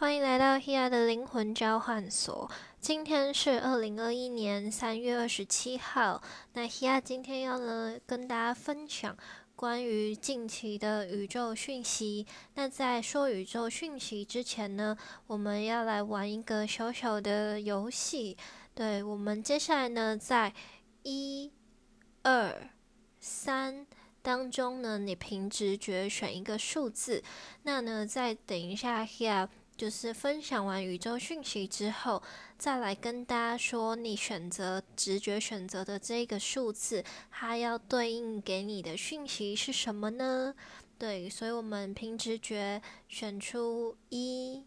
欢迎来到 Hea 的灵魂交换所。今天是二零二一年三月二十七号。那 Hea 今天要呢跟大家分享关于近期的宇宙讯息。那在说宇宙讯息之前呢，我们要来玩一个小小的游戏。对我们接下来呢，在一、二、三当中呢，你凭直觉选一个数字。那呢，再等一下 Hea。就是分享完宇宙讯息之后，再来跟大家说，你选择直觉选择的这个数字，它要对应给你的讯息是什么呢？对，所以我们凭直觉选出一、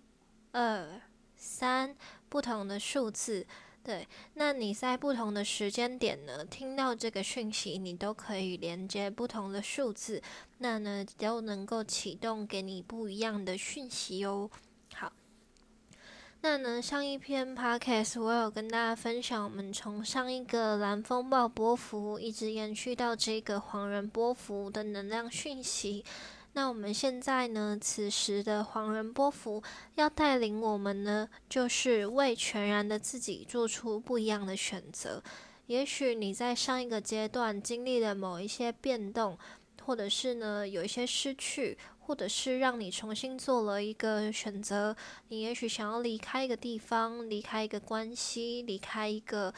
二、三不同的数字。对，那你在不同的时间点呢，听到这个讯息，你都可以连接不同的数字，那呢都能够启动给你不一样的讯息哦。那呢，上一篇 podcast 我有跟大家分享，我们从上一个蓝风暴波幅一直延续到这个黄人波幅的能量讯息。那我们现在呢，此时的黄人波幅要带领我们呢，就是为全然的自己做出不一样的选择。也许你在上一个阶段经历了某一些变动，或者是呢有一些失去。或者是让你重新做了一个选择，你也许想要离开一个地方，离开一个关系，离开一个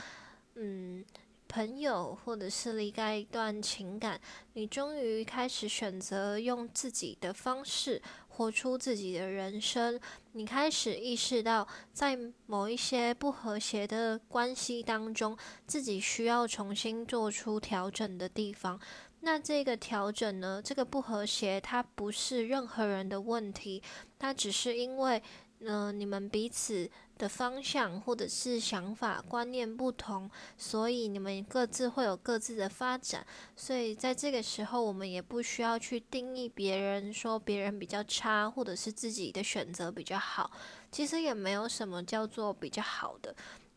嗯朋友，或者是离开一段情感，你终于开始选择用自己的方式活出自己的人生。你开始意识到，在某一些不和谐的关系当中，自己需要重新做出调整的地方。那这个调整呢？这个不和谐，它不是任何人的问题，它只是因为，呃，你们彼此的方向或者是想法观念不同，所以你们各自会有各自的发展。所以在这个时候，我们也不需要去定义别人，说别人比较差，或者是自己的选择比较好。其实也没有什么叫做比较好的，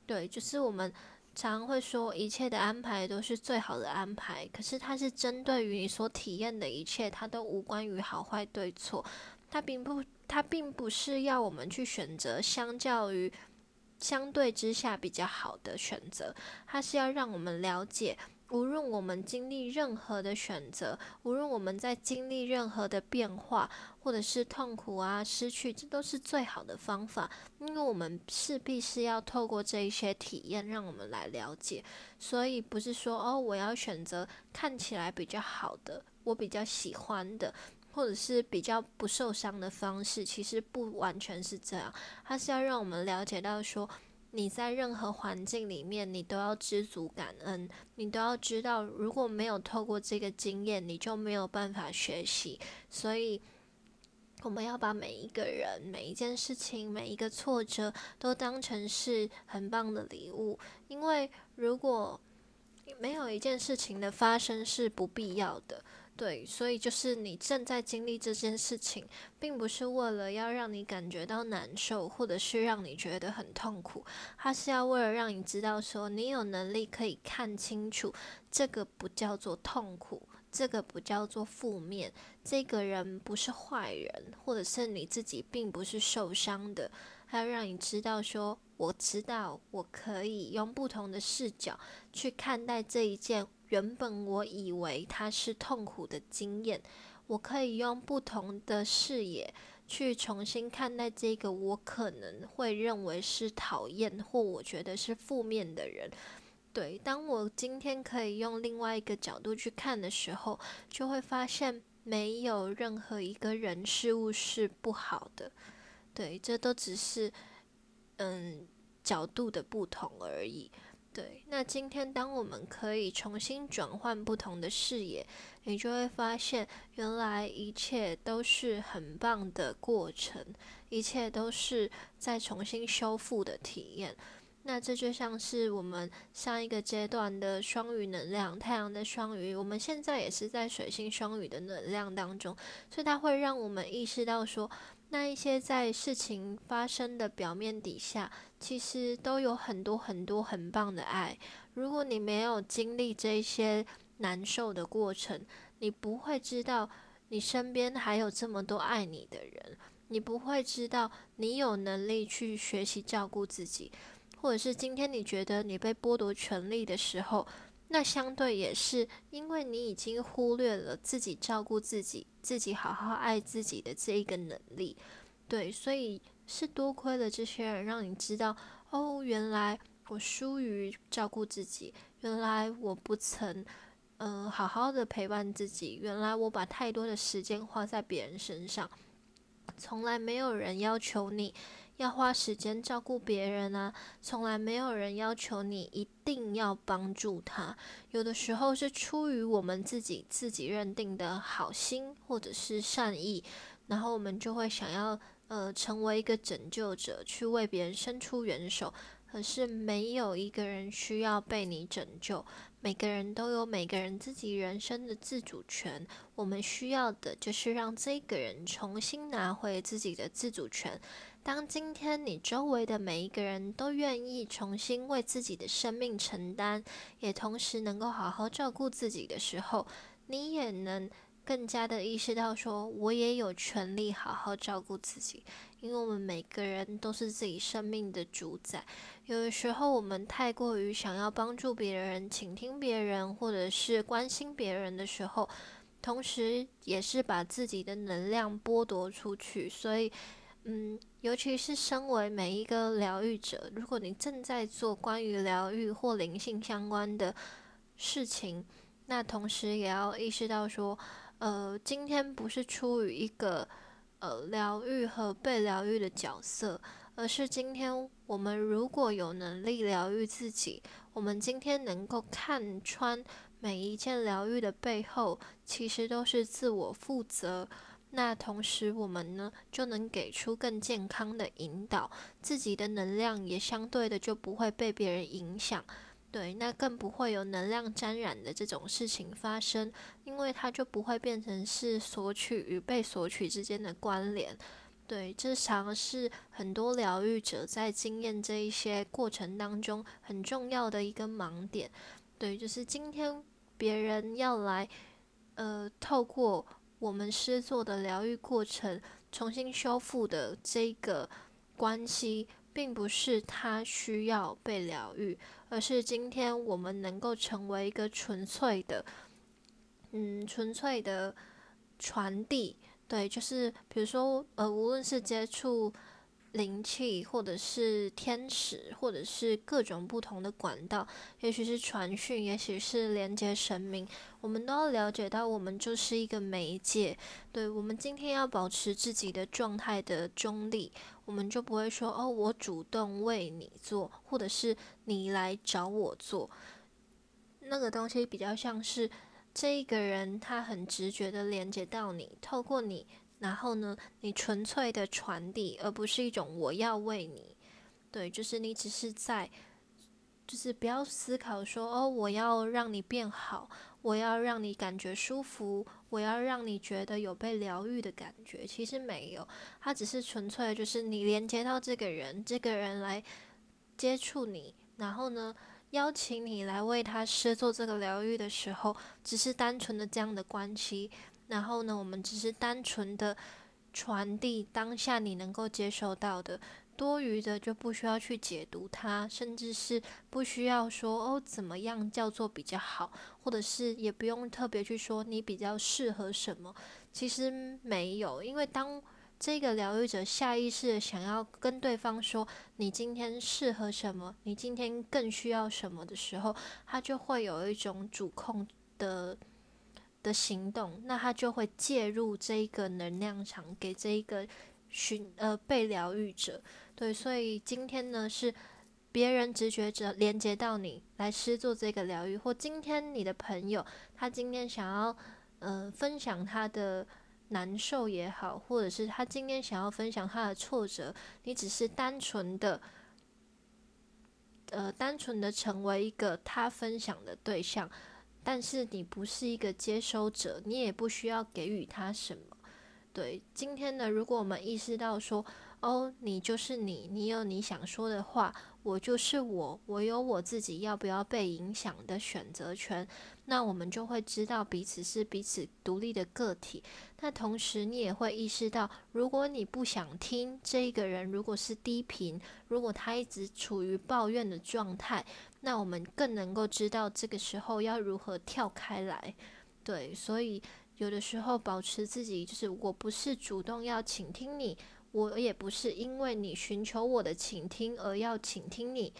对，就是我们。常会说一切的安排都是最好的安排，可是它是针对于你所体验的一切，它都无关于好坏对错。它并不，它并不是要我们去选择相较于相对之下比较好的选择，它是要让我们了解。无论我们经历任何的选择，无论我们在经历任何的变化，或者是痛苦啊、失去，这都是最好的方法，因为我们势必是要透过这一些体验，让我们来了解。所以不是说哦，我要选择看起来比较好的，我比较喜欢的，或者是比较不受伤的方式，其实不完全是这样。它是要让我们了解到说。你在任何环境里面，你都要知足感恩，你都要知道，如果没有透过这个经验，你就没有办法学习。所以，我们要把每一个人、每一件事情、每一个挫折，都当成是很棒的礼物。因为如果没有一件事情的发生是不必要的。对，所以就是你正在经历这件事情，并不是为了要让你感觉到难受，或者是让你觉得很痛苦，它是要为了让你知道说，你有能力可以看清楚，这个不叫做痛苦，这个不叫做负面，这个人不是坏人，或者是你自己并不是受伤的，还要让你知道说，我知道我可以用不同的视角去看待这一件。原本我以为它是痛苦的经验，我可以用不同的视野去重新看待这个我可能会认为是讨厌或我觉得是负面的人。对，当我今天可以用另外一个角度去看的时候，就会发现没有任何一个人事物是不好的。对，这都只是嗯角度的不同而已。对，那今天当我们可以重新转换不同的视野，你就会发现，原来一切都是很棒的过程，一切都是在重新修复的体验。那这就像是我们上一个阶段的双鱼能量，太阳的双鱼，我们现在也是在水星双鱼的能量当中，所以它会让我们意识到说。那一些在事情发生的表面底下，其实都有很多很多很棒的爱。如果你没有经历这些难受的过程，你不会知道你身边还有这么多爱你的人。你不会知道你有能力去学习照顾自己，或者是今天你觉得你被剥夺权利的时候，那相对也是因为你已经忽略了自己照顾自己、自己好好爱自己的这一个能力。对，所以是多亏了这些人，让你知道哦，原来我疏于照顾自己，原来我不曾。嗯，好好的陪伴自己。原来我把太多的时间花在别人身上，从来没有人要求你要花时间照顾别人啊，从来没有人要求你一定要帮助他。有的时候是出于我们自己自己认定的好心或者是善意，然后我们就会想要呃成为一个拯救者，去为别人伸出援手。可是没有一个人需要被你拯救。每个人都有每个人自己人生的自主权，我们需要的就是让这个人重新拿回自己的自主权。当今天你周围的每一个人都愿意重新为自己的生命承担，也同时能够好好照顾自己的时候，你也能。更加的意识到，说我也有权利好好照顾自己，因为我们每个人都是自己生命的主宰。有的时候，我们太过于想要帮助别人、倾听别人，或者是关心别人的时候，同时也是把自己的能量剥夺出去。所以，嗯，尤其是身为每一个疗愈者，如果你正在做关于疗愈或灵性相关的事情，那同时也要意识到说。呃，今天不是出于一个呃疗愈和被疗愈的角色，而是今天我们如果有能力疗愈自己，我们今天能够看穿每一件疗愈的背后，其实都是自我负责。那同时，我们呢就能给出更健康的引导，自己的能量也相对的就不会被别人影响。对，那更不会有能量沾染的这种事情发生，因为它就不会变成是索取与被索取之间的关联。对，这常是很多疗愈者在经验这一些过程当中很重要的一个盲点。对，就是今天别人要来，呃，透过我们施作的疗愈过程重新修复的这个关系。并不是他需要被疗愈，而是今天我们能够成为一个纯粹的，嗯，纯粹的传递。对，就是比如说，呃，无论是接触。灵气，或者是天使，或者是各种不同的管道，也许是传讯，也许是连接神明，我们都要了解到，我们就是一个媒介。对我们今天要保持自己的状态的中立，我们就不会说哦，我主动为你做，或者是你来找我做。那个东西比较像是这一个人，他很直觉的连接到你，透过你。然后呢，你纯粹的传递，而不是一种我要为你，对，就是你只是在，就是不要思考说哦，我要让你变好，我要让你感觉舒服，我要让你觉得有被疗愈的感觉。其实没有，它只是纯粹就是你连接到这个人，这个人来接触你，然后呢，邀请你来为他施做这个疗愈的时候，只是单纯的这样的关系。然后呢，我们只是单纯的传递当下你能够接受到的，多余的就不需要去解读它，甚至是不需要说哦怎么样叫做比较好，或者是也不用特别去说你比较适合什么。其实没有，因为当这个疗愈者下意识的想要跟对方说你今天适合什么，你今天更需要什么的时候，他就会有一种主控的。的行动，那他就会介入这一个能量场，给这一个寻呃被疗愈者。对，所以今天呢是别人直觉者连接到你来施做这个疗愈，或今天你的朋友他今天想要呃分享他的难受也好，或者是他今天想要分享他的挫折，你只是单纯的呃单纯的成为一个他分享的对象。但是你不是一个接收者，你也不需要给予他什么。对，今天呢，如果我们意识到说，哦，你就是你，你有你想说的话，我就是我，我有我自己要不要被影响的选择权。那我们就会知道彼此是彼此独立的个体。那同时，你也会意识到，如果你不想听这个人，如果是低频，如果他一直处于抱怨的状态，那我们更能够知道这个时候要如何跳开来。对，所以有的时候保持自己，就是我不是主动要倾听你，我也不是因为你寻求我的倾听而要倾听你，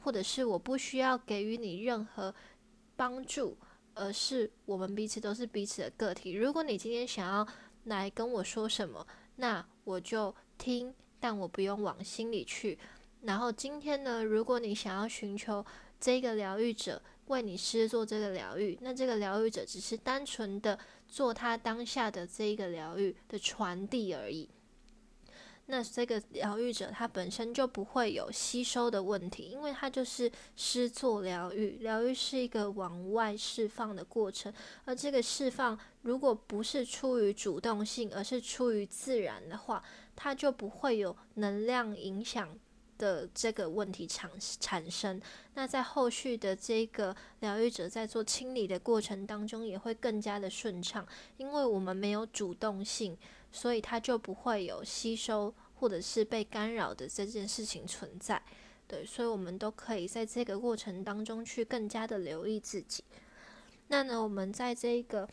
或者是我不需要给予你任何帮助。而是我们彼此都是彼此的个体。如果你今天想要来跟我说什么，那我就听，但我不用往心里去。然后今天呢，如果你想要寻求这个疗愈者为你施做这个疗愈，那这个疗愈者只是单纯的做他当下的这一个疗愈的传递而已。那这个疗愈者他本身就不会有吸收的问题，因为他就是施作疗愈。疗愈是一个往外释放的过程，而这个释放如果不是出于主动性，而是出于自然的话，它就不会有能量影响的这个问题产产生。那在后续的这个疗愈者在做清理的过程当中，也会更加的顺畅，因为我们没有主动性。所以它就不会有吸收或者是被干扰的这件事情存在，对，所以我们都可以在这个过程当中去更加的留意自己。那呢，我们在这个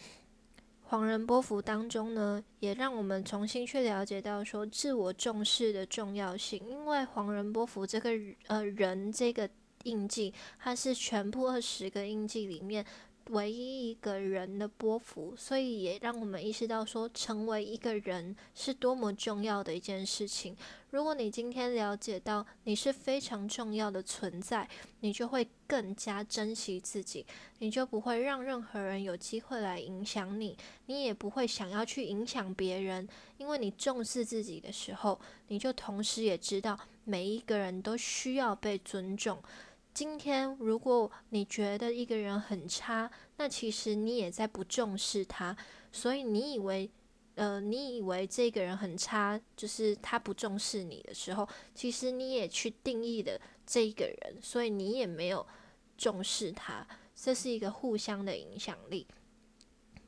黄人波幅当中呢，也让我们重新去了解到说自我重视的重要性，因为黄人波幅这个呃人这个印记，它是全部二十个印记里面。唯一一个人的波幅，所以也让我们意识到说，成为一个人是多么重要的一件事情。如果你今天了解到你是非常重要的存在，你就会更加珍惜自己，你就不会让任何人有机会来影响你，你也不会想要去影响别人，因为你重视自己的时候，你就同时也知道每一个人都需要被尊重。今天，如果你觉得一个人很差，那其实你也在不重视他。所以你以为，呃，你以为这个人很差，就是他不重视你的时候，其实你也去定义了这一个人，所以你也没有重视他。这是一个互相的影响力。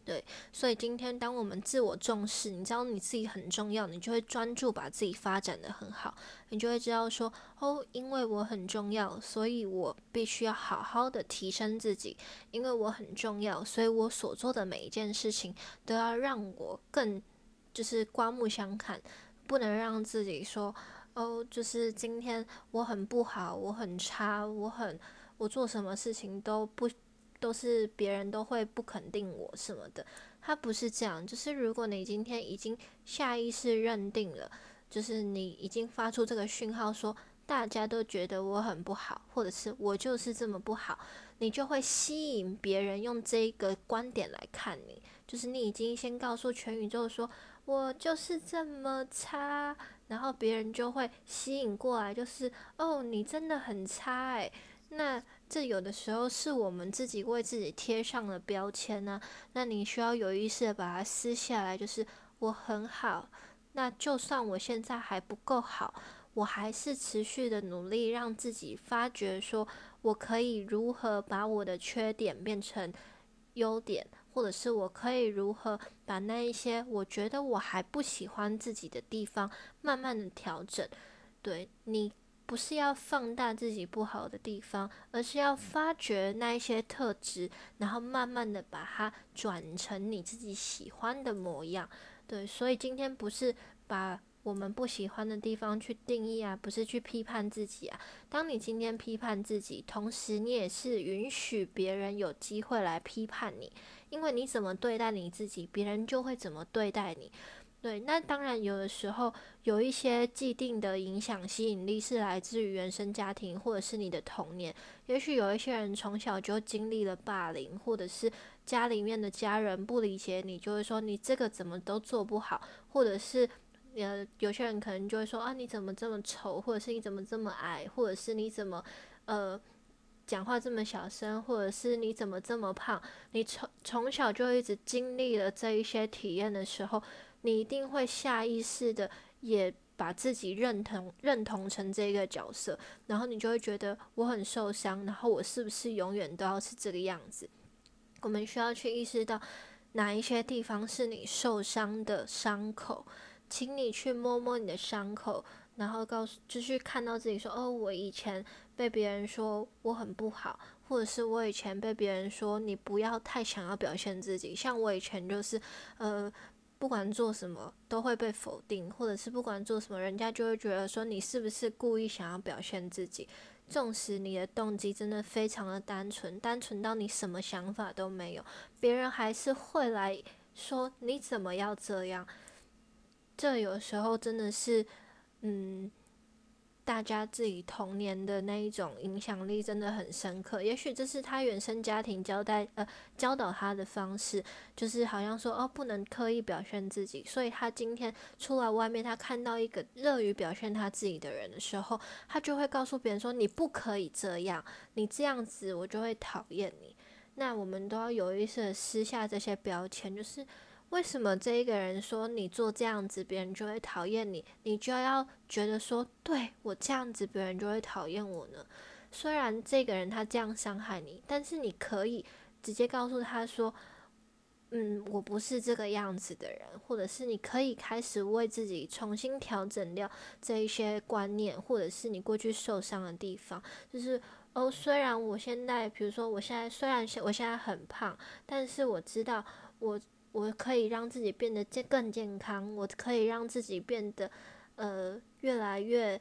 对，所以今天当我们自我重视，你知道你自己很重要，你就会专注把自己发展的很好，你就会知道说，哦，因为我很重要，所以我必须要好好的提升自己，因为我很重要，所以我所做的每一件事情都要让我更就是刮目相看，不能让自己说，哦，就是今天我很不好，我很差，我很我做什么事情都不。都是别人都会不肯定我什么的，他不是这样。就是如果你今天已经下意识认定了，就是你已经发出这个讯号，说大家都觉得我很不好，或者是我就是这么不好，你就会吸引别人用这个观点来看你。就是你已经先告诉全宇宙说我就是这么差，然后别人就会吸引过来，就是哦，你真的很差诶。那这有的时候是我们自己为自己贴上了标签呢。那你需要有意识的把它撕下来，就是我很好。那就算我现在还不够好，我还是持续的努力，让自己发觉说我可以如何把我的缺点变成优点，或者是我可以如何把那一些我觉得我还不喜欢自己的地方，慢慢的调整。对你。不是要放大自己不好的地方，而是要发掘那一些特质，然后慢慢的把它转成你自己喜欢的模样。对，所以今天不是把我们不喜欢的地方去定义啊，不是去批判自己啊。当你今天批判自己，同时你也是允许别人有机会来批判你，因为你怎么对待你自己，别人就会怎么对待你。对，那当然有的时候有一些既定的影响吸引力是来自于原生家庭或者是你的童年。也许有一些人从小就经历了霸凌，或者是家里面的家人不理解你，就会说你这个怎么都做不好，或者是呃有些人可能就会说啊你怎么这么丑，或者是你怎么这么矮，或者是你怎么呃讲话这么小声，或者是你怎么这么胖。你从从小就一直经历了这一些体验的时候。你一定会下意识的，也把自己认同认同成这个角色，然后你就会觉得我很受伤，然后我是不是永远都要是这个样子？我们需要去意识到哪一些地方是你受伤的伤口，请你去摸摸你的伤口，然后告诉，就是看到自己说，哦，我以前被别人说我很不好，或者是我以前被别人说你不要太想要表现自己，像我以前就是，呃。不管做什么都会被否定，或者是不管做什么，人家就会觉得说你是不是故意想要表现自己。纵使你的动机真的非常的单纯，单纯到你什么想法都没有，别人还是会来说你怎么要这样。这有时候真的是，嗯。大家自己童年的那一种影响力真的很深刻，也许这是他原生家庭交代呃教导他的方式，就是好像说哦不能刻意表现自己，所以他今天出来外面，他看到一个乐于表现他自己的人的时候，他就会告诉别人说你不可以这样，你这样子我就会讨厌你。那我们都要有意识撕下这些标签，就是。为什么这一个人说你做这样子，别人就会讨厌你？你就要觉得说，对我这样子，别人就会讨厌我呢？虽然这个人他这样伤害你，但是你可以直接告诉他说，嗯，我不是这个样子的人，或者是你可以开始为自己重新调整掉这一些观念，或者是你过去受伤的地方，就是哦，虽然我现在，比如说我现在虽然我现在很胖，但是我知道我。我可以让自己变得健更健康，我可以让自己变得呃越来越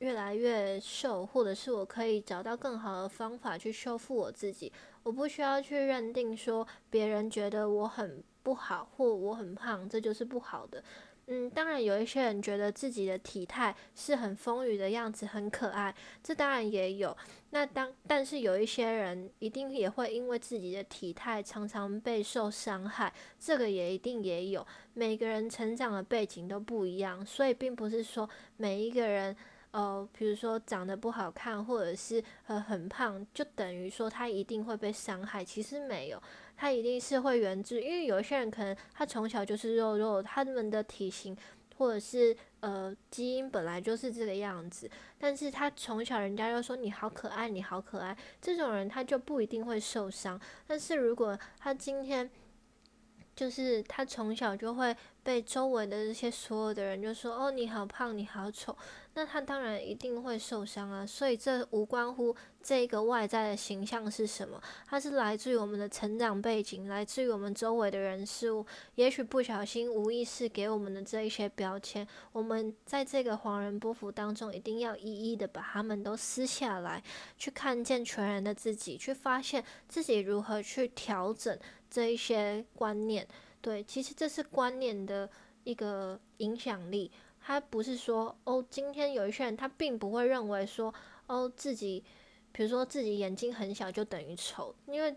越来越瘦，或者是我可以找到更好的方法去修复我自己。我不需要去认定说别人觉得我很不好或我很胖，这就是不好的。嗯，当然有一些人觉得自己的体态是很丰腴的样子，很可爱，这当然也有。那当但是有一些人一定也会因为自己的体态常常备受伤害，这个也一定也有。每个人成长的背景都不一样，所以并不是说每一个人，呃，比如说长得不好看或者是呃很胖，就等于说他一定会被伤害。其实没有。他一定是会源自，因为有些人可能他从小就是肉肉，他们的体型或者是呃基因本来就是这个样子，但是他从小人家又说你好可爱，你好可爱，这种人他就不一定会受伤。但是如果他今天就是他从小就会被周围的这些所有的人就说哦你好胖，你好丑。那他当然一定会受伤啊，所以这无关乎这个外在的形象是什么，它是来自于我们的成长背景，来自于我们周围的人事物，也许不小心无意识给我们的这一些标签，我们在这个黄人波幅当中，一定要一一的把他们都撕下来，去看见全然的自己，去发现自己如何去调整这一些观念。对，其实这是观念的一个影响力。他不是说哦，今天有一些人他并不会认为说哦自己，比如说自己眼睛很小就等于丑，因为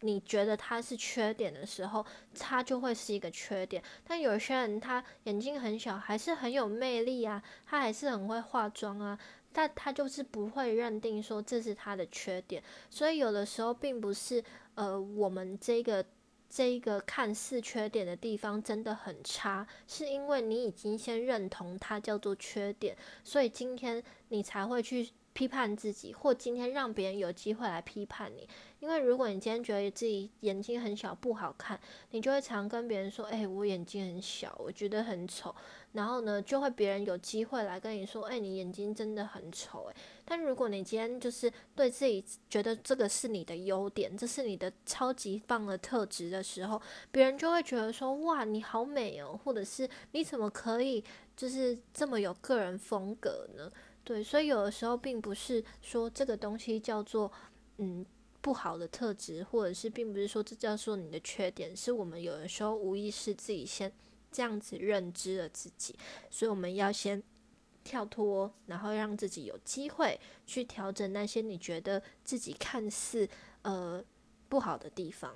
你觉得他是缺点的时候，他就会是一个缺点。但有些人他眼睛很小，还是很有魅力啊，他还是很会化妆啊，但他就是不会认定说这是他的缺点。所以有的时候并不是呃我们这个。这一个看似缺点的地方真的很差，是因为你已经先认同它叫做缺点，所以今天你才会去批判自己，或今天让别人有机会来批判你。因为如果你今天觉得自己眼睛很小不好看，你就会常跟别人说：“哎，我眼睛很小，我觉得很丑。”然后呢，就会别人有机会来跟你说：“哎，你眼睛真的很丑。”哎，但如果你今天就是对自己觉得这个是你的优点，这是你的超级棒的特质的时候，别人就会觉得说：“哇，你好美哦！”或者是你怎么可以就是这么有个人风格呢？对，所以有的时候并不是说这个东西叫做嗯。不好的特质，或者是并不是说这叫做你的缺点，是我们有的时候无意识自己先这样子认知了自己，所以我们要先跳脱，然后让自己有机会去调整那些你觉得自己看似呃不好的地方。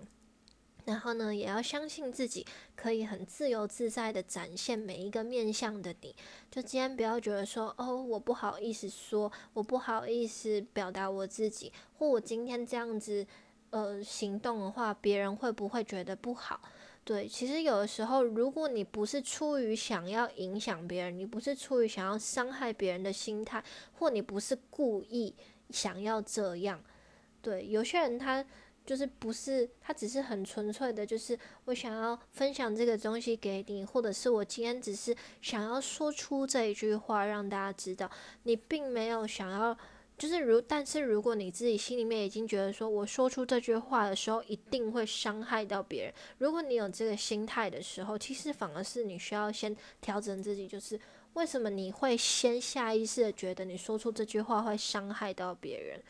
然后呢，也要相信自己可以很自由自在的展现每一个面向的你。就今天不要觉得说，哦，我不好意思说，我不好意思表达我自己，或我今天这样子呃行动的话，别人会不会觉得不好？对，其实有的时候，如果你不是出于想要影响别人，你不是出于想要伤害别人的心态，或你不是故意想要这样，对，有些人他就是不是，他只是很纯粹的，就是我想要分享这个东西给你，或者是我今天只是想要说出这一句话，让大家知道，你并没有想要。就是如，但是如果你自己心里面已经觉得说，我说出这句话的时候一定会伤害到别人。如果你有这个心态的时候，其实反而是你需要先调整自己。就是为什么你会先下意识的觉得你说出这句话会伤害到别人？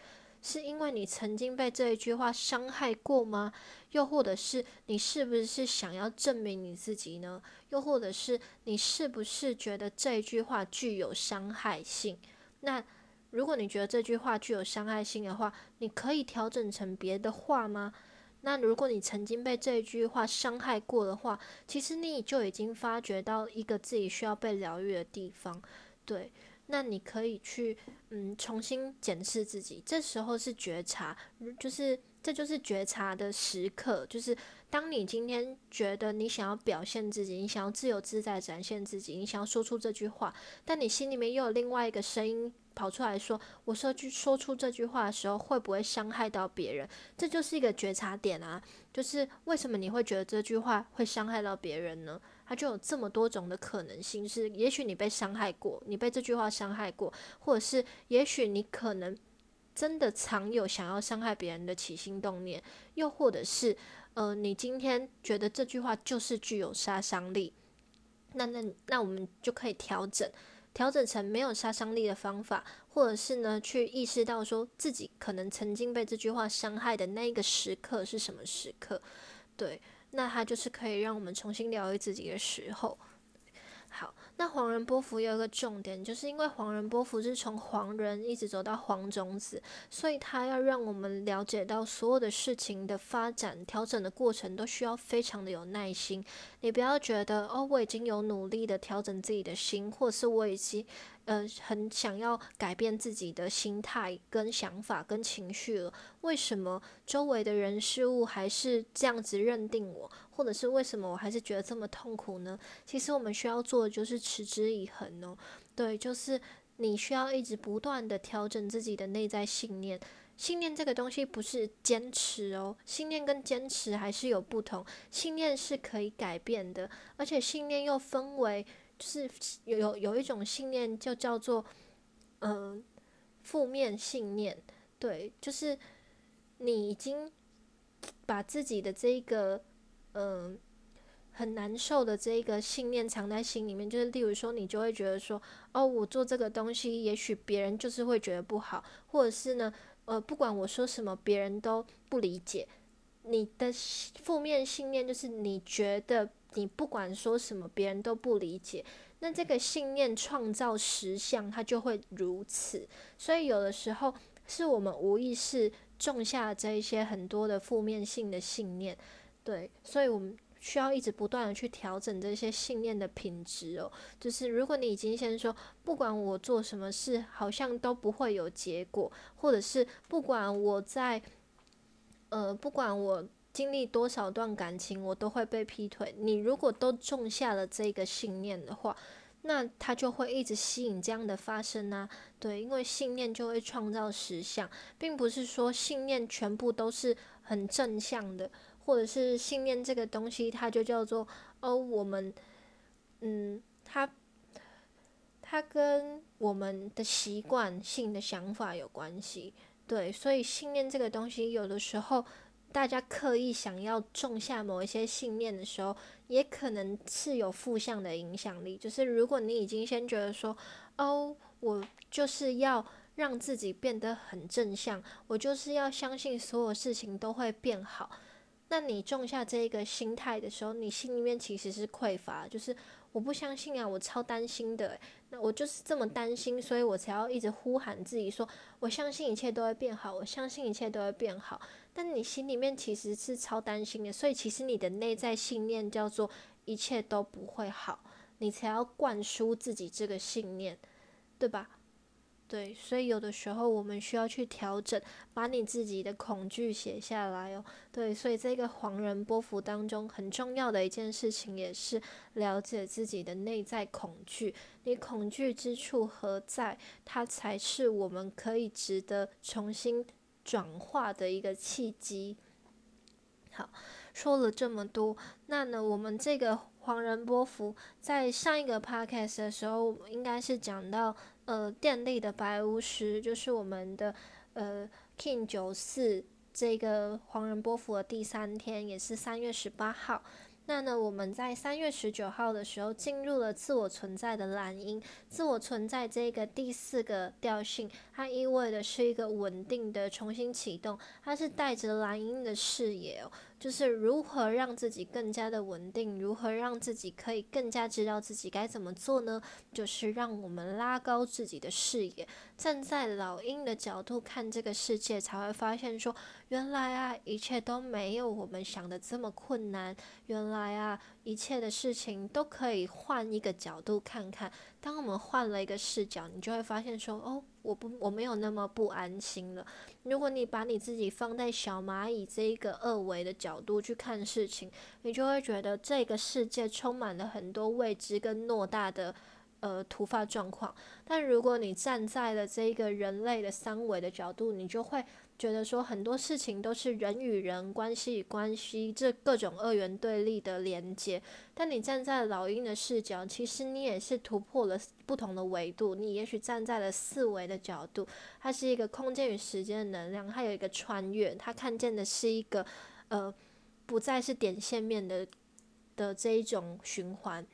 是因为你曾经被这一句话伤害过吗？又或者是你是不是想要证明你自己呢？又或者是你是不是觉得这一句话具有伤害性？那？如果你觉得这句话具有伤害性的话，你可以调整成别的话吗？那如果你曾经被这一句话伤害过的话，其实你就已经发觉到一个自己需要被疗愈的地方，对。那你可以去嗯重新检视自己，这时候是觉察，就是这就是觉察的时刻，就是当你今天觉得你想要表现自己，你想要自由自在展现自己，你想要说出这句话，但你心里面又有另外一个声音。跑出来说，我说句说出这句话的时候，会不会伤害到别人？这就是一个觉察点啊！就是为什么你会觉得这句话会伤害到别人呢？它就有这么多种的可能性，是也许你被伤害过，你被这句话伤害过，或者是也许你可能真的常有想要伤害别人的起心动念，又或者是呃，你今天觉得这句话就是具有杀伤力，那那那我们就可以调整。调整成没有杀伤力的方法，或者是呢，去意识到说自己可能曾经被这句话伤害的那个时刻是什么时刻？对，那它就是可以让我们重新疗愈自己的时候。好，那黄人波符有一个重点，就是因为黄人波幅是从黄人一直走到黄种子，所以他要让我们了解到所有的事情的发展、调整的过程都需要非常的有耐心。你不要觉得哦，我已经有努力的调整自己的心，或是我已经。呃，很想要改变自己的心态、跟想法、跟情绪了。为什么周围的人事物还是这样子认定我，或者是为什么我还是觉得这么痛苦呢？其实我们需要做的就是持之以恒哦。对，就是你需要一直不断的调整自己的内在信念。信念这个东西不是坚持哦，信念跟坚持还是有不同。信念是可以改变的，而且信念又分为。就是有有有一种信念，就叫做嗯负面信念。对，就是你已经把自己的这个嗯很难受的这一个信念藏在心里面。就是例如说，你就会觉得说，哦，我做这个东西，也许别人就是会觉得不好，或者是呢，呃，不管我说什么，别人都不理解。你的负面信念就是你觉得。你不管说什么，别人都不理解。那这个信念创造实相，它就会如此。所以有的时候是我们无意识种下这一些很多的负面性的信念，对。所以我们需要一直不断的去调整这些信念的品质哦。就是如果你已经先说，不管我做什么事，好像都不会有结果，或者是不管我在，呃，不管我。经历多少段感情，我都会被劈腿。你如果都种下了这个信念的话，那他就会一直吸引这样的发生啊。对，因为信念就会创造实相，并不是说信念全部都是很正向的，或者是信念这个东西，它就叫做哦，我们，嗯，它，它跟我们的习惯性的想法有关系。对，所以信念这个东西，有的时候。大家刻意想要种下某一些信念的时候，也可能是有负向的影响力。就是如果你已经先觉得说，哦，我就是要让自己变得很正向，我就是要相信所有事情都会变好，那你种下这个心态的时候，你心里面其实是匮乏，就是我不相信啊，我超担心的。那我就是这么担心，所以我才要一直呼喊自己说，我相信一切都会变好，我相信一切都会变好。但你心里面其实是超担心的，所以其实你的内在信念叫做一切都不会好，你才要灌输自己这个信念，对吧？对，所以有的时候我们需要去调整，把你自己的恐惧写下来哦。对，所以这个黄人波幅当中很重要的一件事情，也是了解自己的内在恐惧。你恐惧之处何在？它才是我们可以值得重新转化的一个契机。好，说了这么多，那呢，我们这个黄人波幅在上一个 podcast 的时候，应该是讲到。呃，电力的白巫师就是我们的呃 King 九四这个黄人波幅的第三天，也是三月十八号。那呢，我们在三月十九号的时候进入了自我存在的蓝音。自我存在这个第四个调性，它意味的是一个稳定的重新启动，它是带着蓝音的视野哦。就是如何让自己更加的稳定，如何让自己可以更加知道自己该怎么做呢？就是让我们拉高自己的视野，站在老鹰的角度看这个世界，才会发现说，原来啊，一切都没有我们想的这么困难。原来啊，一切的事情都可以换一个角度看看。当我们换了一个视角，你就会发现说，哦。我不，我没有那么不安心了。如果你把你自己放在小蚂蚁这一个二维的角度去看事情，你就会觉得这个世界充满了很多未知跟偌大的呃突发状况。但如果你站在了这一个人类的三维的角度，你就会。觉得说很多事情都是人与人关系与关系这各种二元对立的连接，但你站在老鹰的视角，其实你也是突破了不同的维度。你也许站在了四维的角度，它是一个空间与时间的能量，它有一个穿越，它看见的是一个呃不再是点线面的的这一种循环。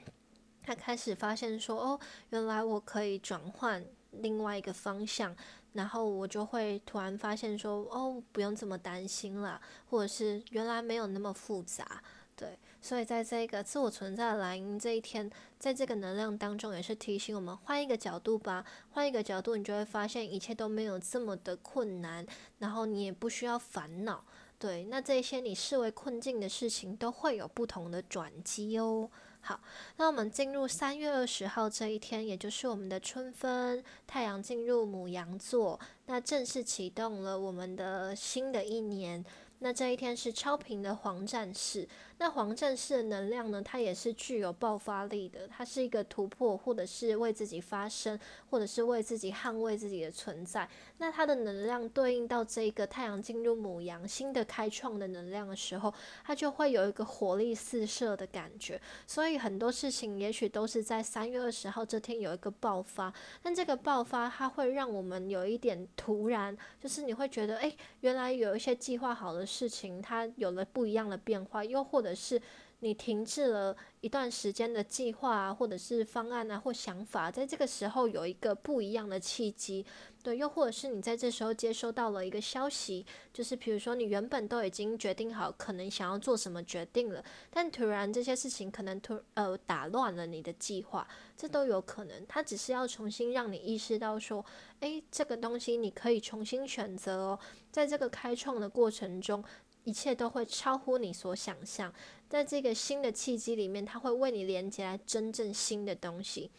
他开始发现说，哦，原来我可以转换另外一个方向。然后我就会突然发现说，哦，不用这么担心了，或者是原来没有那么复杂，对。所以在这个自我存在的蓝音这一天，在这个能量当中，也是提醒我们换一个角度吧，换一个角度，你就会发现一切都没有这么的困难，然后你也不需要烦恼，对。那这些你视为困境的事情，都会有不同的转机哦。好，那我们进入三月二十号这一天，也就是我们的春分，太阳进入母羊座，那正式启动了我们的新的一年。那这一天是超频的黄战士。那黄战士的能量呢？它也是具有爆发力的，它是一个突破，或者是为自己发声，或者是为自己捍卫自己的存在。那它的能量对应到这个太阳进入母羊新的开创的能量的时候，它就会有一个火力四射的感觉。所以很多事情也许都是在三月二十号这天有一个爆发，但这个爆发它会让我们有一点突然，就是你会觉得，哎，原来有一些计划好的事情，它有了不一样的变化，又或者。而是你停滞了一段时间的计划啊，或者是方案啊，或想法，在这个时候有一个不一样的契机，对，又或者是你在这时候接收到了一个消息，就是比如说你原本都已经决定好可能想要做什么决定了，但突然这些事情可能突呃打乱了你的计划，这都有可能。它只是要重新让你意识到说，诶，这个东西你可以重新选择哦，在这个开创的过程中。一切都会超乎你所想象，在这个新的契机里面，它会为你连接来真正新的东西。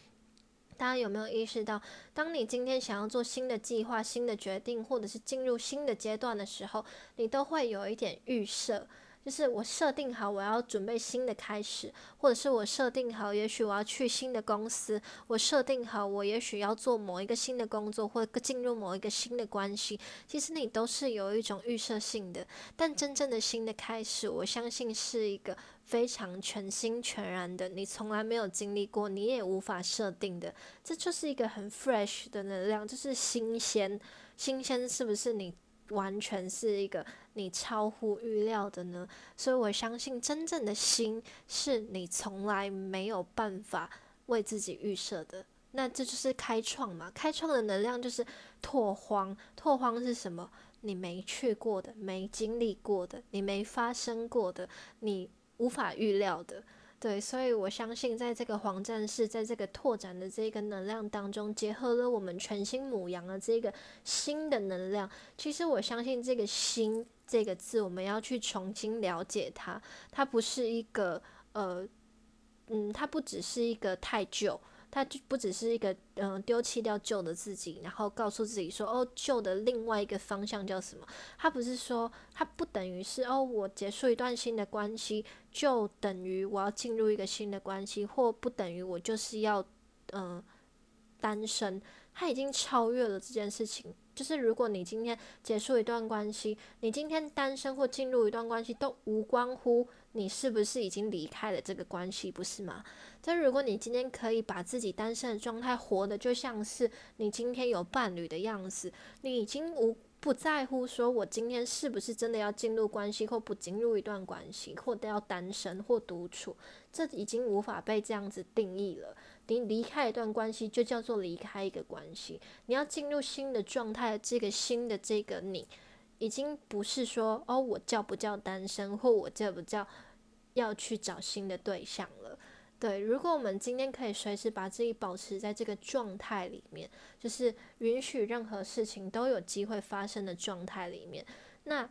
大家有没有意识到，当你今天想要做新的计划、新的决定，或者是进入新的阶段的时候，你都会有一点预设。就是我设定好我要准备新的开始，或者是我设定好，也许我要去新的公司，我设定好我也许要做某一个新的工作，或进入某一个新的关系。其实你都是有一种预设性的，但真正的新的开始，我相信是一个非常全新全然的，你从来没有经历过，你也无法设定的。这就是一个很 fresh 的能量，就是新鲜，新鲜是不是你？完全是一个你超乎预料的呢，所以我相信真正的心是你从来没有办法为自己预设的。那这就是开创嘛？开创的能量就是拓荒。拓荒是什么？你没去过的，没经历过的，你没发生过的，你无法预料的。对，所以我相信，在这个黄战士在这个拓展的这个能量当中，结合了我们全新母羊的这个新的能量。其实我相信，这个“新”这个字，我们要去重新了解它。它不是一个呃，嗯，它不只是一个太旧，它就不只是一个嗯丢弃掉旧的自己，然后告诉自己说哦旧的另外一个方向叫什么？它不是说它不等于是哦我结束一段新的关系就等于我要进入一个新的关系，或不等于我就是要嗯单身。它已经超越了这件事情。就是如果你今天结束一段关系，你今天单身或进入一段关系，都无关乎你是不是已经离开了这个关系，不是吗？但如果你今天可以把自己单身的状态活得就像是你今天有伴侣的样子，你已经无不在乎说我今天是不是真的要进入关系或不进入一段关系，或都要单身或独处，这已经无法被这样子定义了。你离开一段关系，就叫做离开一个关系。你要进入新的状态，这个新的这个你，已经不是说哦，我叫不叫单身，或我叫不叫要去找新的对象了。对，如果我们今天可以随时把自己保持在这个状态里面，就是允许任何事情都有机会发生的状态里面，那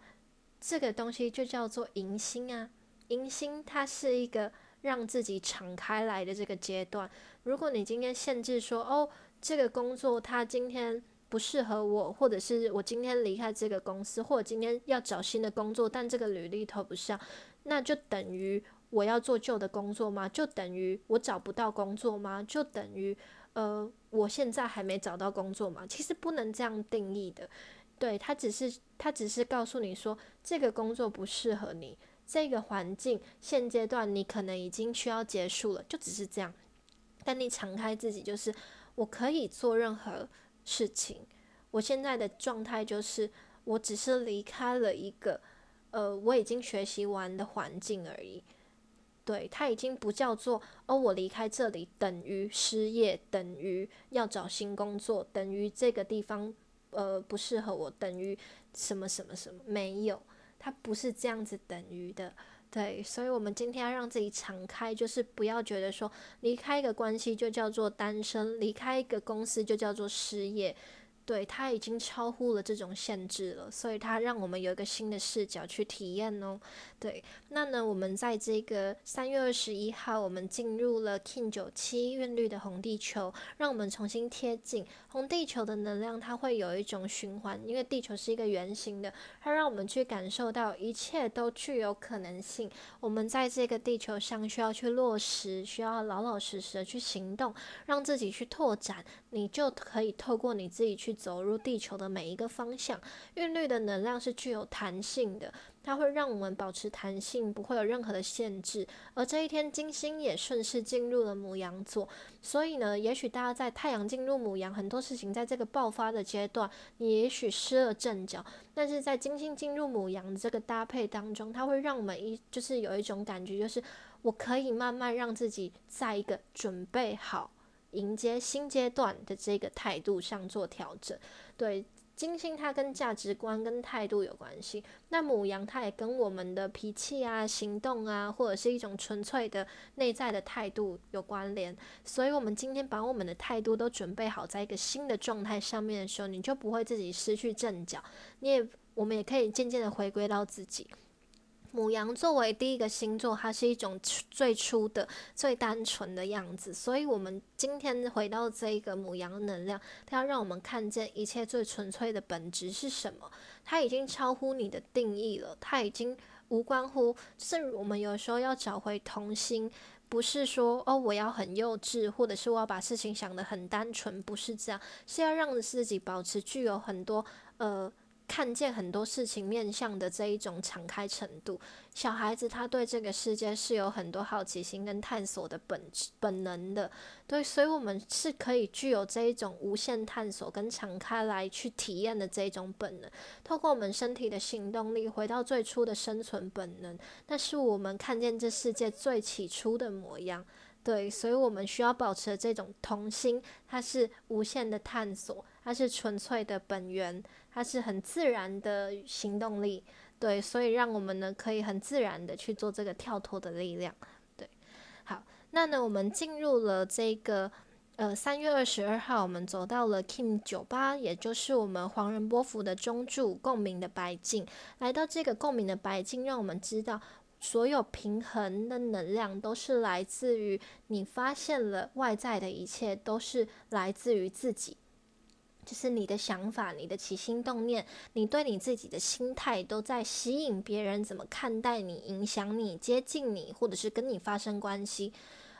这个东西就叫做迎新啊。迎新它是一个。让自己敞开来的这个阶段，如果你今天限制说，哦，这个工作它今天不适合我，或者是我今天离开这个公司，或者今天要找新的工作，但这个履历投不上，那就等于我要做旧的工作吗？就等于我找不到工作吗？就等于呃，我现在还没找到工作吗？其实不能这样定义的，对他只是他只是告诉你说，这个工作不适合你。这个环境现阶段你可能已经需要结束了，就只是这样。但你敞开自己，就是我可以做任何事情。我现在的状态就是，我只是离开了一个呃我已经学习完的环境而已。对，它已经不叫做哦，我离开这里等于失业，等于要找新工作，等于这个地方呃不适合我，等于什么什么什么没有。它不是这样子等于的，对，所以我们今天要让自己敞开，就是不要觉得说离开一个关系就叫做单身，离开一个公司就叫做失业。对它已经超乎了这种限制了，所以它让我们有一个新的视角去体验哦。对，那呢，我们在这个三月二十一号，我们进入了 King 九七韵律的红地球，让我们重新贴近红地球的能量，它会有一种循环，因为地球是一个圆形的，它让我们去感受到一切都具有可能性。我们在这个地球上需要去落实，需要老老实实的去行动，让自己去拓展，你就可以透过你自己去。走入地球的每一个方向，韵律的能量是具有弹性的，它会让我们保持弹性，不会有任何的限制。而这一天，金星也顺势进入了母羊座，所以呢，也许大家在太阳进入母羊，很多事情在这个爆发的阶段，你也许失了阵脚。但是在金星进入母羊这个搭配当中，它会让我们一就是有一种感觉，就是我可以慢慢让自己在一个准备好。迎接新阶段的这个态度上做调整，对金星它跟价值观跟态度有关系，那母羊它也跟我们的脾气啊、行动啊，或者是一种纯粹的内在的态度有关联。所以，我们今天把我们的态度都准备好，在一个新的状态上面的时候，你就不会自己失去阵脚，你也我们也可以渐渐的回归到自己。母羊作为第一个星座，它是一种最初的、最单纯的样子，所以，我们今天回到这个母羊能量，它要让我们看见一切最纯粹的本质是什么。它已经超乎你的定义了，它已经无关乎。是我们有时候要找回童心，不是说哦，我要很幼稚，或者是我要把事情想得很单纯，不是这样，是要让自己保持具有很多呃。看见很多事情面向的这一种敞开程度，小孩子他对这个世界是有很多好奇心跟探索的本本能的，对，所以我们是可以具有这一种无限探索跟敞开来去体验的这一种本能，透过我们身体的行动力回到最初的生存本能，那是我们看见这世界最起初的模样。对，所以我们需要保持这种童心，它是无限的探索，它是纯粹的本源，它是很自然的行动力。对，所以让我们呢可以很自然的去做这个跳脱的力量。对，好，那呢我们进入了这个呃三月二十二号，我们走到了 Kim 酒吧，也就是我们黄仁波福的中柱共鸣的白镜，来到这个共鸣的白镜，让我们知道。所有平衡的能量都是来自于你发现了外在的一切都是来自于自己，就是你的想法、你的起心动念、你对你自己的心态都在吸引别人怎么看待你、影响你、接近你，或者是跟你发生关系。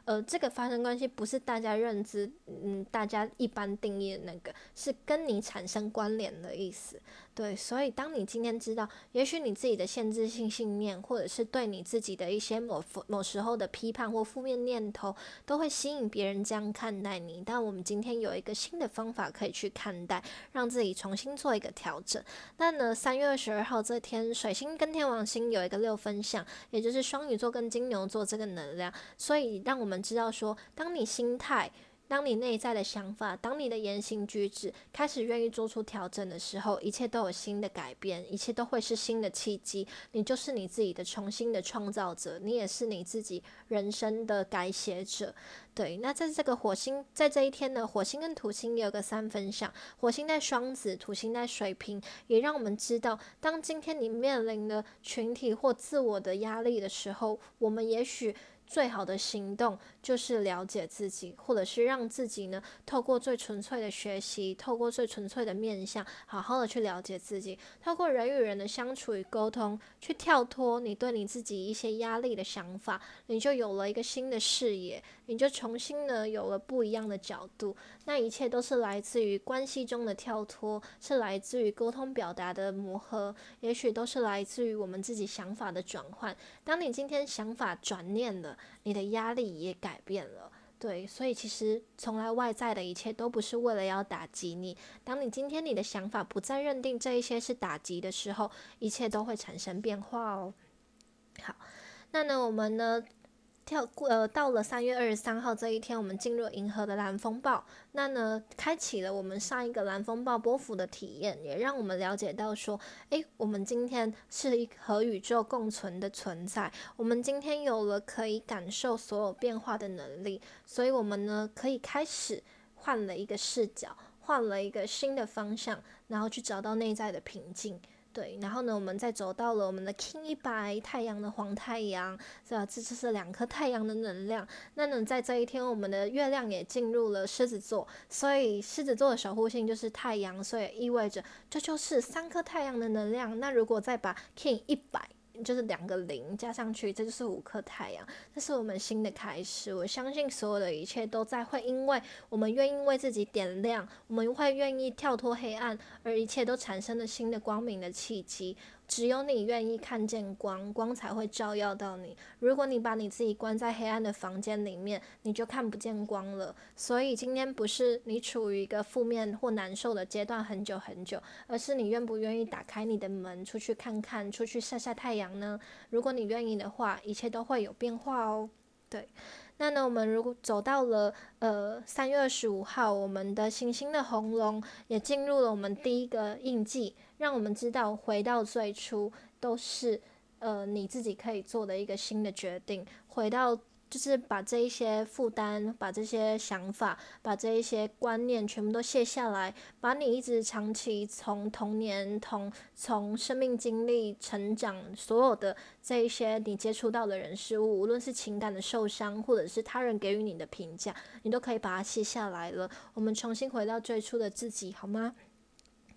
呃，这个发生关系不是大家认知，嗯，大家一般定义的那个，是跟你产生关联的意思。对，所以当你今天知道，也许你自己的限制性信念，或者是对你自己的一些某某时候的批判或负面念头，都会吸引别人这样看待你。但我们今天有一个新的方法可以去看待，让自己重新做一个调整。那呢，三月二十二号这天，水星跟天王星有一个六分相，也就是双鱼座跟金牛座这个能量，所以让我们知道说，当你心态。当你内在的想法，当你的言行举止开始愿意做出调整的时候，一切都有新的改变，一切都会是新的契机。你就是你自己的重新的创造者，你也是你自己人生的改写者。对，那在这个火星在这一天呢，火星跟土星也有个三分相，火星在双子，土星在水瓶，也让我们知道，当今天你面临的群体或自我的压力的时候，我们也许。最好的行动就是了解自己，或者是让自己呢，透过最纯粹的学习，透过最纯粹的面相，好好的去了解自己，透过人与人的相处与沟通，去跳脱你对你自己一些压力的想法，你就有了一个新的视野，你就重新呢有了不一样的角度。那一切都是来自于关系中的跳脱，是来自于沟通表达的磨合，也许都是来自于我们自己想法的转换。当你今天想法转念了。你的压力也改变了，对，所以其实从来外在的一切都不是为了要打击你。当你今天你的想法不再认定这一些是打击的时候，一切都会产生变化哦。好，那呢，我们呢？跳过呃，到了三月二十三号这一天，我们进入银河的蓝风暴，那呢，开启了我们上一个蓝风暴波幅的体验，也让我们了解到说，诶，我们今天是一和宇宙共存的存在，我们今天有了可以感受所有变化的能力，所以我们呢，可以开始换了一个视角，换了一个新的方向，然后去找到内在的平静。对，然后呢，我们再走到了我们的 King 一百太阳的黄太阳，是吧？这就是两颗太阳的能量。那呢，在这一天，我们的月亮也进入了狮子座，所以狮子座的守护星就是太阳，所以意味着这就是三颗太阳的能量。那如果再把 King 一百。就是两个零加上去，这就是五颗太阳，这是我们新的开始。我相信所有的一切都在会，因为我们愿意为自己点亮，我们会愿意跳脱黑暗，而一切都产生了新的光明的契机。只有你愿意看见光，光才会照耀到你。如果你把你自己关在黑暗的房间里面，你就看不见光了。所以今天不是你处于一个负面或难受的阶段很久很久，而是你愿不愿意打开你的门，出去看看，出去晒晒太阳呢？如果你愿意的话，一切都会有变化哦。对。那呢，我们如果走到了呃三月二十五号，我们的行星的红龙也进入了我们第一个印记，让我们知道回到最初都是呃你自己可以做的一个新的决定，回到。就是把这一些负担、把这些想法、把这一些观念全部都卸下来，把你一直长期从童年、从从生命经历、成长所有的这一些你接触到的人事物，无论是情感的受伤，或者是他人给予你的评价，你都可以把它卸下来了。我们重新回到最初的自己，好吗？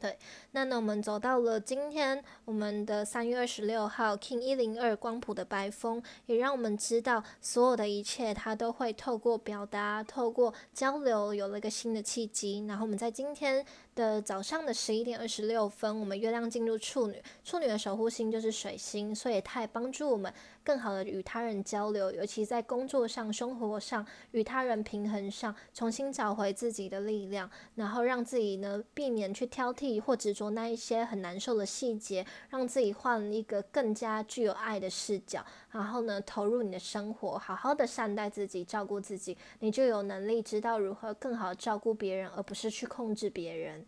对，那呢，我们走到了今天，我们的三月二十六号，King 一零二光谱的白风，也让我们知道，所有的一切，它都会透过表达，透过交流，有了一个新的契机。然后我们在今天。的早上的十一点二十六分，我们月亮进入处女，处女的守护星就是水星，所以它也帮助我们更好的与他人交流，尤其在工作上、生活上与他人平衡上，重新找回自己的力量，然后让自己呢避免去挑剔或执着那一些很难受的细节，让自己换一个更加具有爱的视角，然后呢投入你的生活，好好的善待自己，照顾自己，你就有能力知道如何更好照顾别人，而不是去控制别人。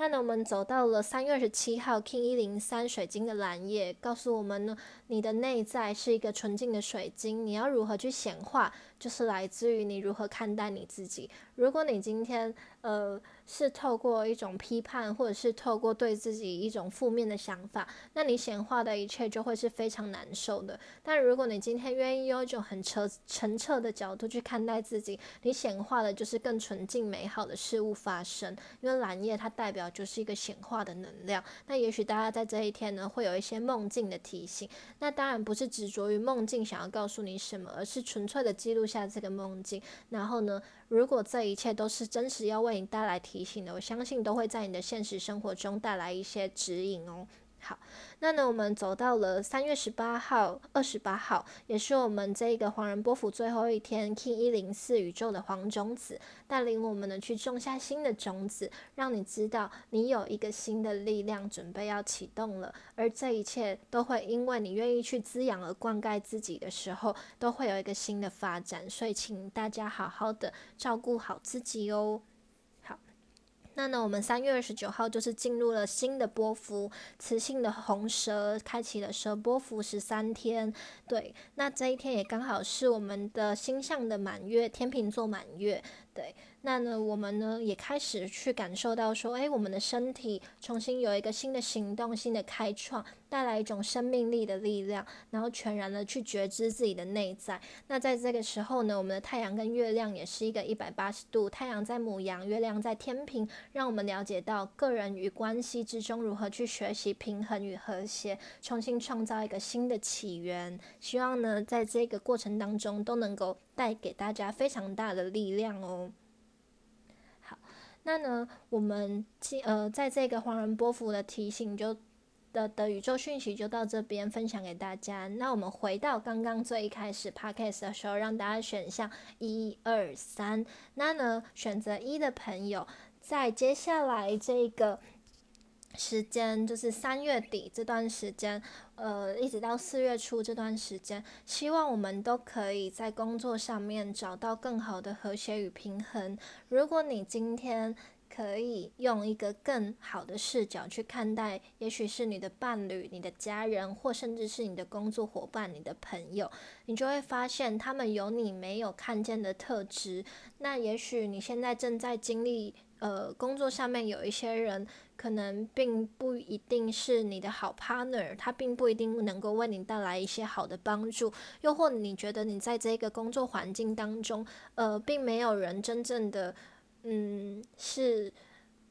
那呢，我们走到了三月二十七号，King 一零三水晶的蓝夜，告诉我们呢，你的内在是一个纯净的水晶，你要如何去显化，就是来自于你如何看待你自己。如果你今天呃是透过一种批判，或者是透过对自己一种负面的想法，那你显化的一切就会是非常难受的。但如果你今天愿意用一种很澄澄澈的角度去看待自己，你显化的就是更纯净美好的事物发生。因为蓝叶它代表就是一个显化的能量。那也许大家在这一天呢，会有一些梦境的提醒。那当然不是执着于梦境想要告诉你什么，而是纯粹的记录下这个梦境。然后呢？如果这一切都是真实要为你带来提醒的，我相信都会在你的现实生活中带来一些指引哦。好，那呢，我们走到了三月十八号、二十八号，也是我们这个黄人波幅最后一天。King 一零四宇宙的黄种子带领我们呢去种下新的种子，让你知道你有一个新的力量准备要启动了。而这一切都会因为你愿意去滋养而灌溉自己的时候，都会有一个新的发展。所以，请大家好好的照顾好自己哦。那呢，我们三月二十九号就是进入了新的波幅，雌性的红蛇开启了蛇波幅十三天。对，那这一天也刚好是我们的星象的满月，天秤座满月。对。那呢，我们呢也开始去感受到说，哎，我们的身体重新有一个新的行动、新的开创，带来一种生命力的力量，然后全然的去觉知自己的内在。那在这个时候呢，我们的太阳跟月亮也是一个一百八十度，太阳在母羊，月亮在天平，让我们了解到个人与关系之中如何去学习平衡与和谐，重新创造一个新的起源。希望呢，在这个过程当中都能够带给大家非常大的力量哦。那呢，我们今呃，在这个黄仁波幅的提醒就的的宇宙讯息就到这边分享给大家。那我们回到刚刚最一开始 podcast 的时候，让大家选项一二三。那呢，选择一的朋友，在接下来这个。时间就是三月底这段时间，呃，一直到四月初这段时间，希望我们都可以在工作上面找到更好的和谐与平衡。如果你今天可以用一个更好的视角去看待，也许是你的伴侣、你的家人，或甚至是你的工作伙伴、你的朋友，你就会发现他们有你没有看见的特质。那也许你现在正在经历，呃，工作上面有一些人。可能并不一定是你的好 partner，他并不一定能够为你带来一些好的帮助。又或你觉得你在这个工作环境当中，呃，并没有人真正的，嗯，是。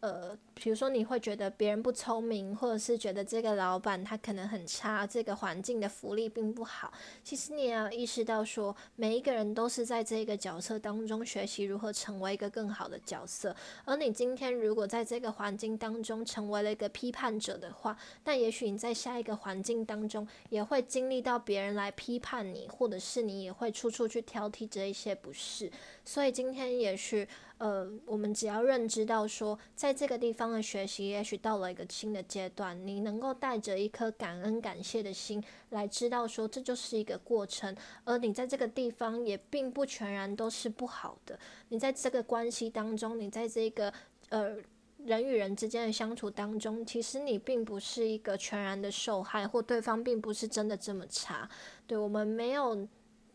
呃，比如说你会觉得别人不聪明，或者是觉得这个老板他可能很差，这个环境的福利并不好。其实你也要意识到，说每一个人都是在这个角色当中学习如何成为一个更好的角色。而你今天如果在这个环境当中成为了一个批判者的话，那也许你在下一个环境当中也会经历到别人来批判你，或者是你也会处处去挑剔这一些不是。所以今天也许。呃，我们只要认知到说，在这个地方学习，也许到了一个新的阶段，你能够带着一颗感恩、感谢的心来知道说，这就是一个过程，而你在这个地方也并不全然都是不好的。你在这个关系当中，你在这个呃人与人之间的相处当中，其实你并不是一个全然的受害，或对方并不是真的这么差。对我们没有。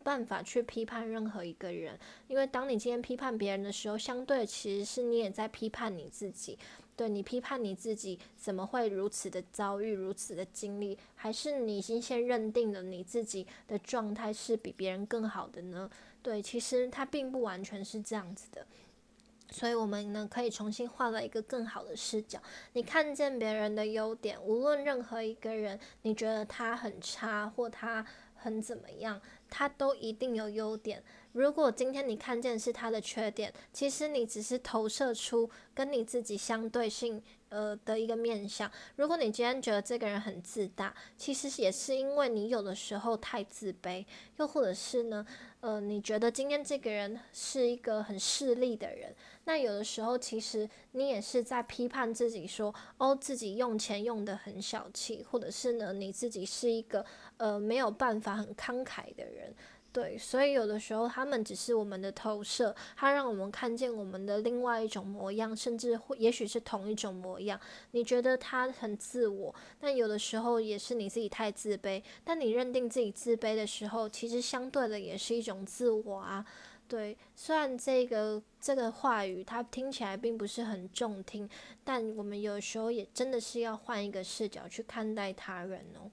办法去批判任何一个人，因为当你今天批判别人的时候，相对其实是你也在批判你自己。对你批判你自己，怎么会如此的遭遇，如此的经历？还是你已经先认定了你自己的状态是比别人更好的呢？对，其实它并不完全是这样子的。所以，我们呢可以重新换了一个更好的视角，你看见别人的优点，无论任何一个人，你觉得他很差或他很怎么样。他都一定有优点。如果今天你看见是他的缺点，其实你只是投射出跟你自己相对性呃的一个面相。如果你今天觉得这个人很自大，其实也是因为你有的时候太自卑，又或者是呢，呃，你觉得今天这个人是一个很势利的人。那有的时候，其实你也是在批判自己，说哦，自己用钱用的很小气，或者是呢，你自己是一个呃没有办法很慷慨的人。对，所以有的时候他们只是我们的投射，它让我们看见我们的另外一种模样，甚至会也许是同一种模样。你觉得他很自我，但有的时候也是你自己太自卑。但你认定自己自卑的时候，其实相对的也是一种自我啊。对，虽然这个这个话语它听起来并不是很中听，但我们有时候也真的是要换一个视角去看待他人哦。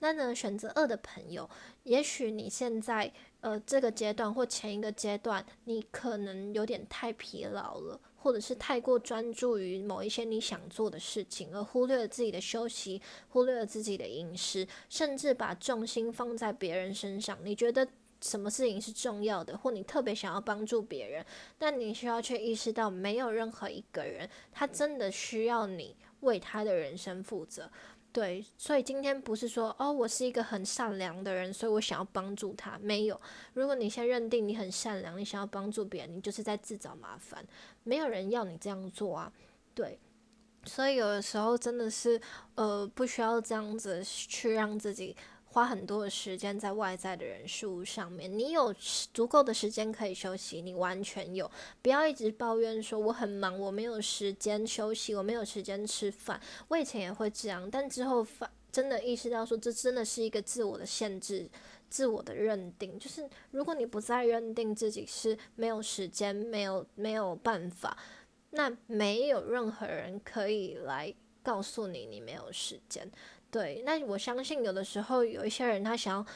那呢，选择二的朋友，也许你现在呃这个阶段或前一个阶段，你可能有点太疲劳了，或者是太过专注于某一些你想做的事情，而忽略了自己的休息，忽略了自己的饮食，甚至把重心放在别人身上。你觉得什么事情是重要的，或你特别想要帮助别人，但你需要去意识到，没有任何一个人他真的需要你为他的人生负责。对，所以今天不是说哦，我是一个很善良的人，所以我想要帮助他。没有，如果你先认定你很善良，你想要帮助别人，你就是在自找麻烦。没有人要你这样做啊。对，所以有的时候真的是呃，不需要这样子去让自己。花很多的时间在外在的人事物上面，你有足够的时间可以休息，你完全有，不要一直抱怨说我很忙，我没有时间休息，我没有时间吃饭。我以前也会这样，但之后发真的意识到说，这真的是一个自我的限制，自我的认定，就是如果你不再认定自己是没有时间，没有没有办法，那没有任何人可以来告诉你你没有时间。对，那我相信有的时候有一些人他想要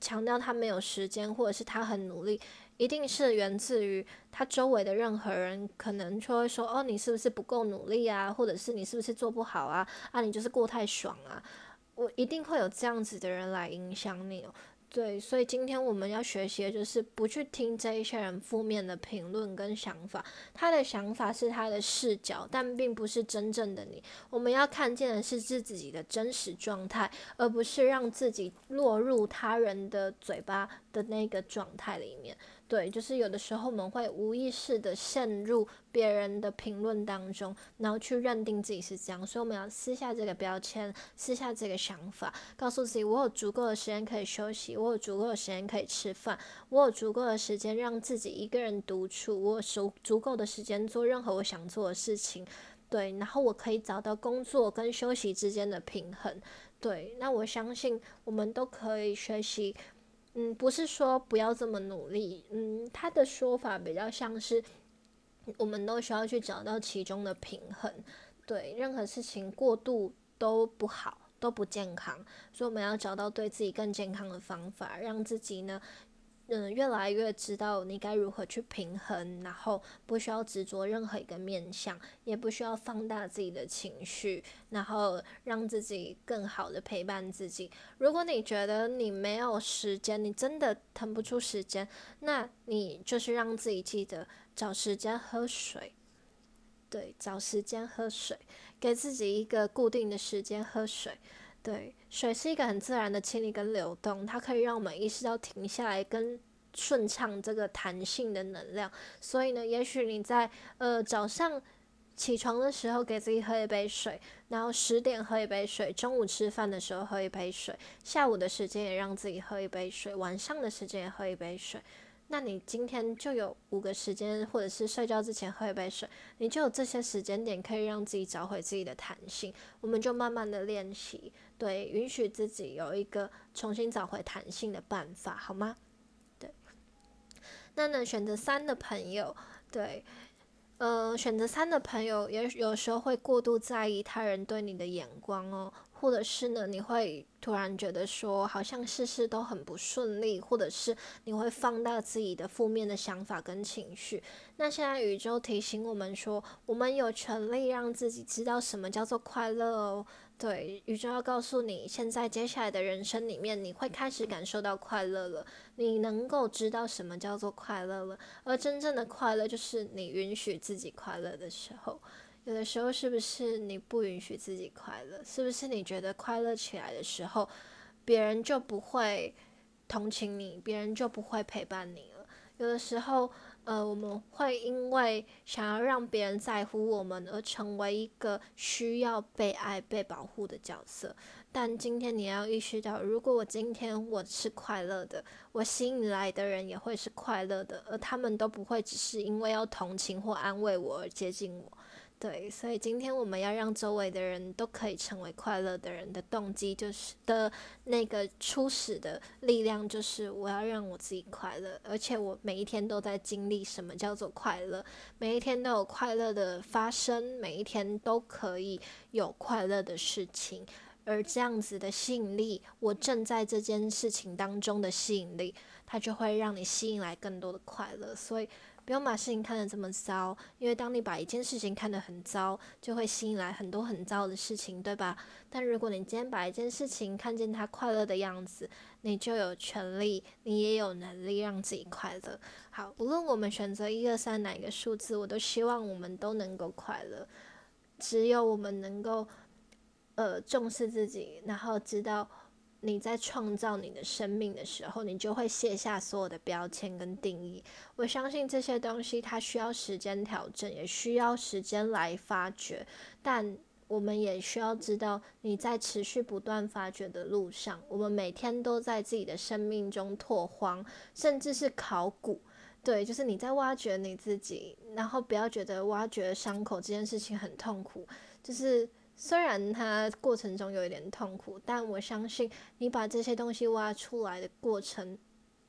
强调他没有时间，或者是他很努力，一定是源自于他周围的任何人可能就会说：“哦，你是不是不够努力啊？或者是你是不是做不好啊？啊，你就是过太爽啊！”我一定会有这样子的人来影响你哦。对，所以今天我们要学习的就是不去听这一些人负面的评论跟想法，他的想法是他的视角，但并不是真正的你。我们要看见的是自己的真实状态，而不是让自己落入他人的嘴巴的那个状态里面。对，就是有的时候我们会无意识的陷入别人的评论当中，然后去认定自己是这样，所以我们要撕下这个标签，撕下这个想法，告诉自己：我有足够的时间可以休息，我有足够的时间可以吃饭，我有足够的时间让自己一个人独处，我有足足够的时间做任何我想做的事情。对，然后我可以找到工作跟休息之间的平衡。对，那我相信我们都可以学习。嗯，不是说不要这么努力，嗯，他的说法比较像是，我们都需要去找到其中的平衡，对，任何事情过度都不好，都不健康，所以我们要找到对自己更健康的方法，让自己呢。嗯，越来越知道你该如何去平衡，然后不需要执着任何一个面相，也不需要放大自己的情绪，然后让自己更好的陪伴自己。如果你觉得你没有时间，你真的腾不出时间，那你就是让自己记得找时间喝水，对，找时间喝水，给自己一个固定的时间喝水。对，水是一个很自然的清理跟流动，它可以让我们意识到停下来跟顺畅这个弹性的能量。所以呢，也许你在呃早上起床的时候给自己喝一杯水，然后十点喝一杯水，中午吃饭的时候喝一杯水，下午的时间也让自己喝一杯水，晚上的时间也喝一杯水。那你今天就有五个时间，或者是睡觉之前喝一杯水，你就有这些时间点可以让自己找回自己的弹性。我们就慢慢的练习。对，允许自己有一个重新找回弹性的办法，好吗？对，那呢，选择三的朋友，对，呃，选择三的朋友也有时候会过度在意他人对你的眼光哦。或者是呢，你会突然觉得说，好像事事都很不顺利，或者是你会放大自己的负面的想法跟情绪。那现在宇宙提醒我们说，我们有权利让自己知道什么叫做快乐哦。对，宇宙要告诉你，现在接下来的人生里面，你会开始感受到快乐了。你能够知道什么叫做快乐了，而真正的快乐就是你允许自己快乐的时候。有的时候，是不是你不允许自己快乐？是不是你觉得快乐起来的时候，别人就不会同情你，别人就不会陪伴你了？有的时候，呃，我们会因为想要让别人在乎我们而成为一个需要被爱、被保护的角色。但今天你要意识到，如果我今天我是快乐的，我吸引来的人也会是快乐的，而他们都不会只是因为要同情或安慰我而接近我。对，所以今天我们要让周围的人都可以成为快乐的人的动机，就是的那个初始的力量，就是我要让我自己快乐，而且我每一天都在经历什么叫做快乐，每一天都有快乐的发生，每一天都可以有快乐的事情。而这样子的吸引力，我正在这件事情当中的吸引力，它就会让你吸引来更多的快乐。所以不用把事情看得这么糟，因为当你把一件事情看得很糟，就会吸引来很多很糟的事情，对吧？但如果你今天把一件事情看见它快乐的样子，你就有权利，你也有能力让自己快乐。好，无论我们选择一二三哪一个数字，我都希望我们都能够快乐。只有我们能够。呃，重视自己，然后知道你在创造你的生命的时候，你就会卸下所有的标签跟定义。我相信这些东西它需要时间调整，也需要时间来发掘。但我们也需要知道，你在持续不断发掘的路上，我们每天都在自己的生命中拓荒，甚至是考古。对，就是你在挖掘你自己，然后不要觉得挖掘伤口这件事情很痛苦，就是。虽然它过程中有一点痛苦，但我相信你把这些东西挖出来的过程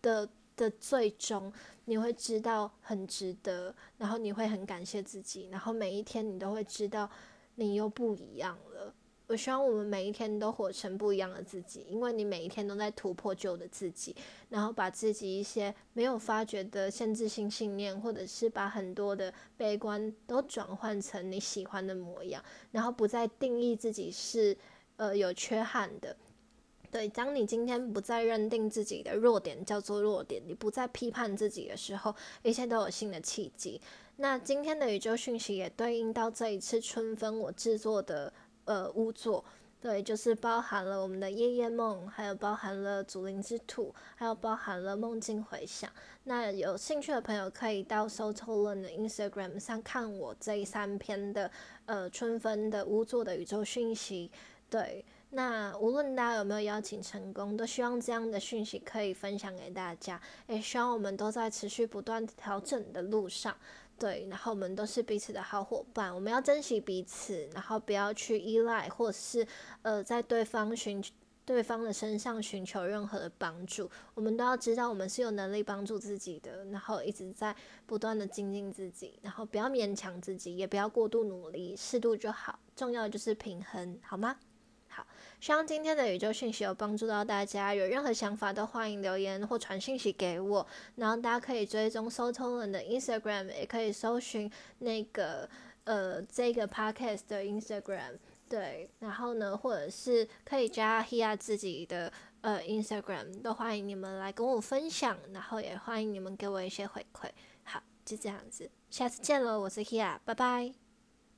的的最终，你会知道很值得，然后你会很感谢自己，然后每一天你都会知道你又不一样了。我希望我们每一天都活成不一样的自己，因为你每一天都在突破旧的自己，然后把自己一些没有发觉的限制性信念，或者是把很多的悲观都转换成你喜欢的模样，然后不再定义自己是呃有缺憾的。对，当你今天不再认定自己的弱点叫做弱点，你不再批判自己的时候，一切都有新的契机。那今天的宇宙讯息也对应到这一次春分我制作的。呃，屋座，对，就是包含了我们的夜夜梦，还有包含了祖灵之土，还有包含了梦境回响。那有兴趣的朋友可以到 s o t o l n 的 Instagram 上看我这三篇的呃春分的屋座的宇宙讯息。对，那无论大家有没有邀请成功，都希望这样的讯息可以分享给大家，也希望我们都在持续不断调整的路上。对，然后我们都是彼此的好伙伴，我们要珍惜彼此，然后不要去依赖，或者是呃，在对方寻对方的身上寻求任何的帮助。我们都要知道，我们是有能力帮助自己的，然后一直在不断的精进自己，然后不要勉强自己，也不要过度努力，适度就好。重要的就是平衡，好吗？希望今天的宇宙讯息有帮助到大家，有任何想法都欢迎留言或传讯息给我。然后大家可以追踪 s o t o l n 的 Instagram，也可以搜寻那个呃这个 podcast 的 Instagram。对，然后呢，或者是可以加 Hia 自己的呃 Instagram，都欢迎你们来跟我分享，然后也欢迎你们给我一些回馈。好，就这样子，下次见喽，我是 Hia，拜拜。